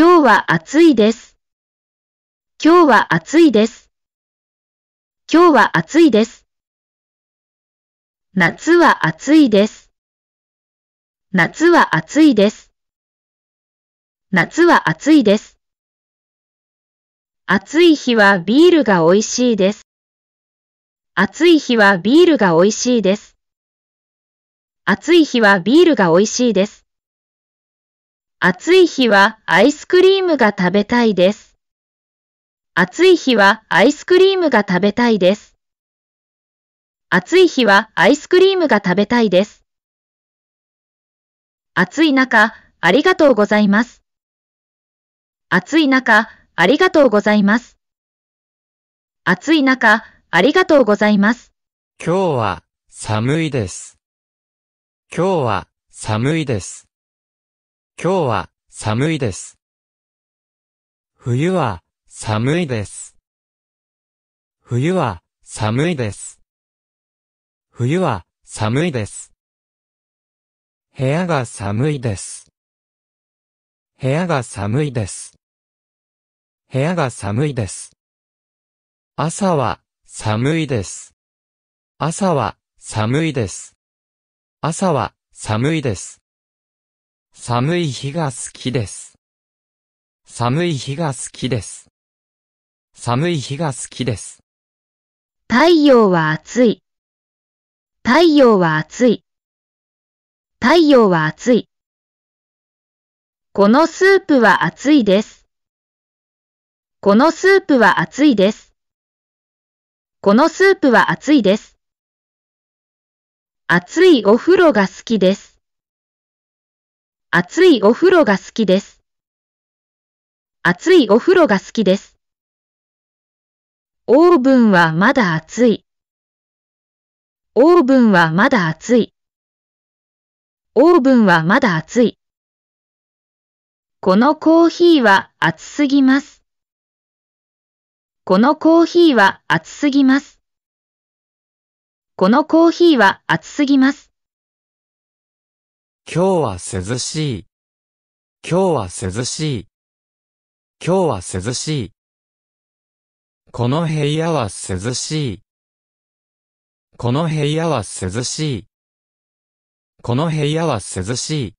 今日は暑いです。今日は暑いです。今日は暑いです。夏は暑いです。夏は暑いです。夏は暑いです。暑い日はビールが美味しいです。暑い日はビールが美味しいです。暑い日はビールが美味しいです。暑い日はアイスクリームが食べたいです。暑い日はアイスクリームが食べたいです。暑い日はアイスクリームが食べたいです。暑い中、ありがとうございます。暑い中、ありがとうございます。暑い中、ありがとうございます。今日は寒いです。今日は寒いです。今日は寒いです。冬は寒いです。冬は寒いです。冬は寒いです。部屋が寒いです。部屋が寒いです。部屋が寒いです。朝は寒いです。朝は寒いです。朝は寒いです。寒い日が好きです。寒い日が好きです。寒い日が好きです。太陽は暑い。太陽は暑い。太陽は暑い。このスープは熱いです。このスープは熱いです。このスープは熱いです。熱いお風呂が好きです。熱いお風呂が好きです。熱いお風呂が好きです。オーブンはまだ熱い。オーブンはまだ熱い。オーブンはまだ熱い。このコーヒーは熱すぎます。このコーヒーは熱すぎます。このコーヒーは熱すぎます。今日は涼しい。今日は涼しい。今日は涼しい。この部屋は涼しい。この部屋は涼しい。この部屋は涼しい。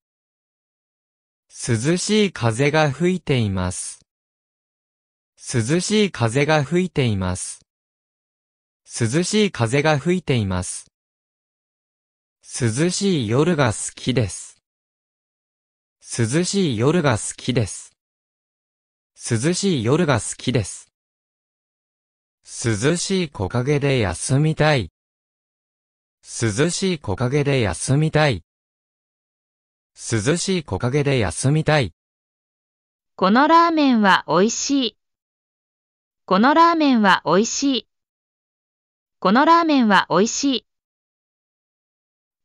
涼しい風が吹いています。涼しい風が吹いています。涼しい風が吹いています。涼しい夜が好きです。涼しい夜が好きです。涼しい夜が好きです。涼しい木陰で休みたい。涼しい木陰で休みたい。涼しい木陰で休みたい。このラーメンは美味しい。このラーメンは美味しい。このラーメンは美味しい。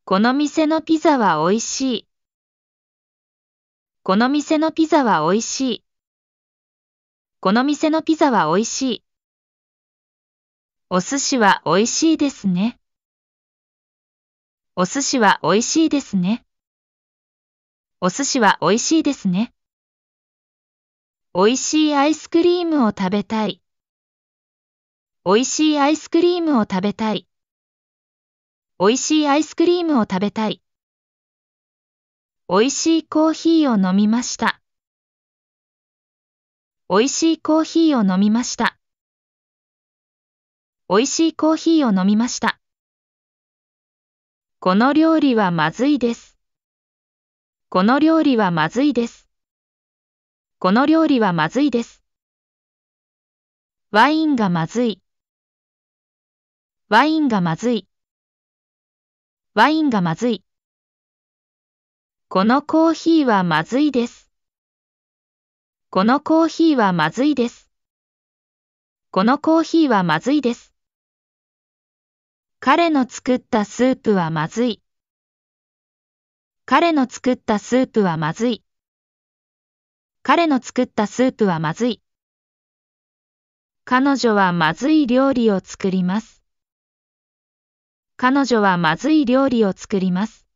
この店のピザは美味しい。この店のピザは美味しい。この店のピザは美味しい。お寿司は美味しいですね。お寿司は美味しいですね。お寿司は美味しいですね。美味しいアイスクリームを食べたい。美味しいアイスクリームを食べたい。美味しいアイスクリームを食べたい。美味しいコーヒーを飲みました。美味しいコーヒーを飲みました。美味しいコーヒーを飲みました。この料理はまずいです。この料理はまずいです。この料理はまずいです。ワインがまずい。ワインがまずい。ワインがまずい。このコーヒーはまずいです。このコーヒーはまずいです。このコーヒーはまずいです。彼の作ったスープはまずい。彼の作ったスープはまずい。彼の作ったスープはまずい。彼女はまずい料理を作ります。彼女はまずい料理を作ります。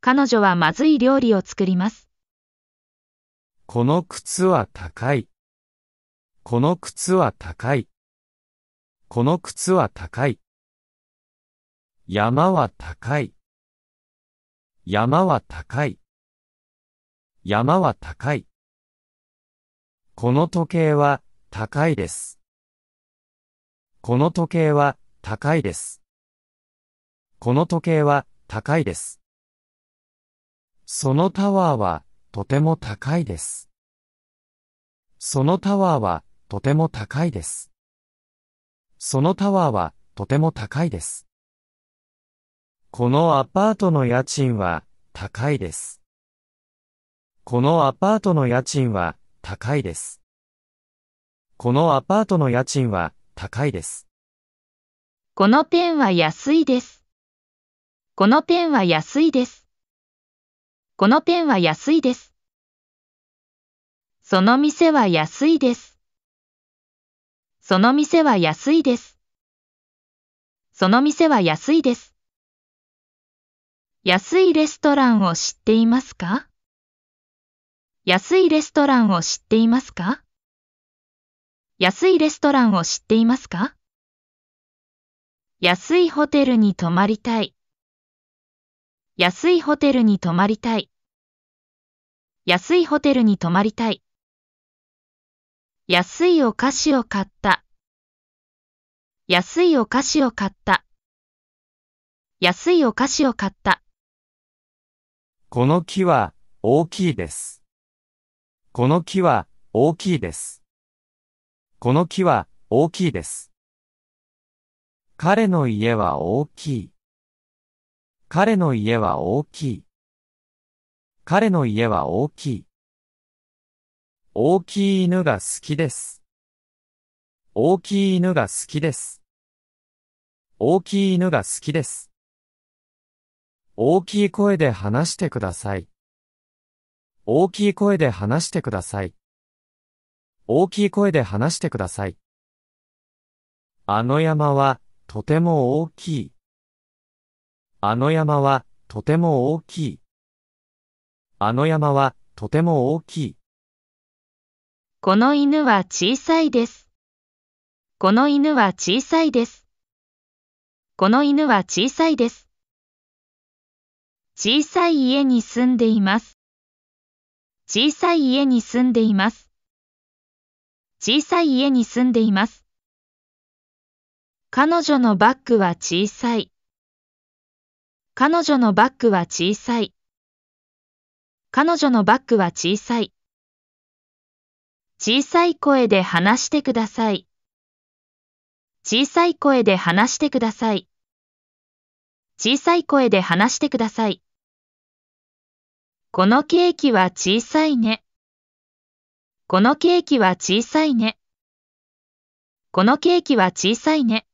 彼女はまずい料理を作ります。この靴は高い。この靴は高い。この靴は高い。山は高い。山は高い。山は高い。この時計は高いです。この時計は高いです。この時計は高いです。そのタワーはとても高いです。そのタワーはとても高いです。そのタワーはとても高いです。このアパートの家賃は高いです。このアパートの家賃は高いです。このアパートの家賃は高いです。このペンは安いです。このペンは安いです。このペンは安いです。その店は安いです。その店は安いです。その店は安いです。安いレストランを知っていますか？安いレストランを知っていますか？安いレストランを知っていますか？安いホテルに泊まりたい。安いホテルに泊まりたい。安いホテルに泊まりたい。安いお菓子を買った。安いお菓子を買った。安いお菓子を買った。この木は大きいです。この木は大きいです。この木は大きいです。彼の家は大きい。彼の家は大きい。彼の家は大きい。大きい犬が好きです。大きい犬が好きです。大きい犬が好きです。大きい声で話してください。大きい声で話してください。大きい声で話してください。あの山はとても大きい。あの山はとても大きい。あの山はとても大きい。この犬は小さいです。この犬は小さいです。この犬は小さいです。小さい家に住んでいます。小さい家に住んでいます。小さい家に住んでいます。彼女のバッグは小さい。彼女のバッグは小さい。彼女のバッグは小さい。小さい声で話してください。小さい声で話してください。小さい声で話してください。このケーキは小さいね。このケーキは小さいね。このケーキは小さいね。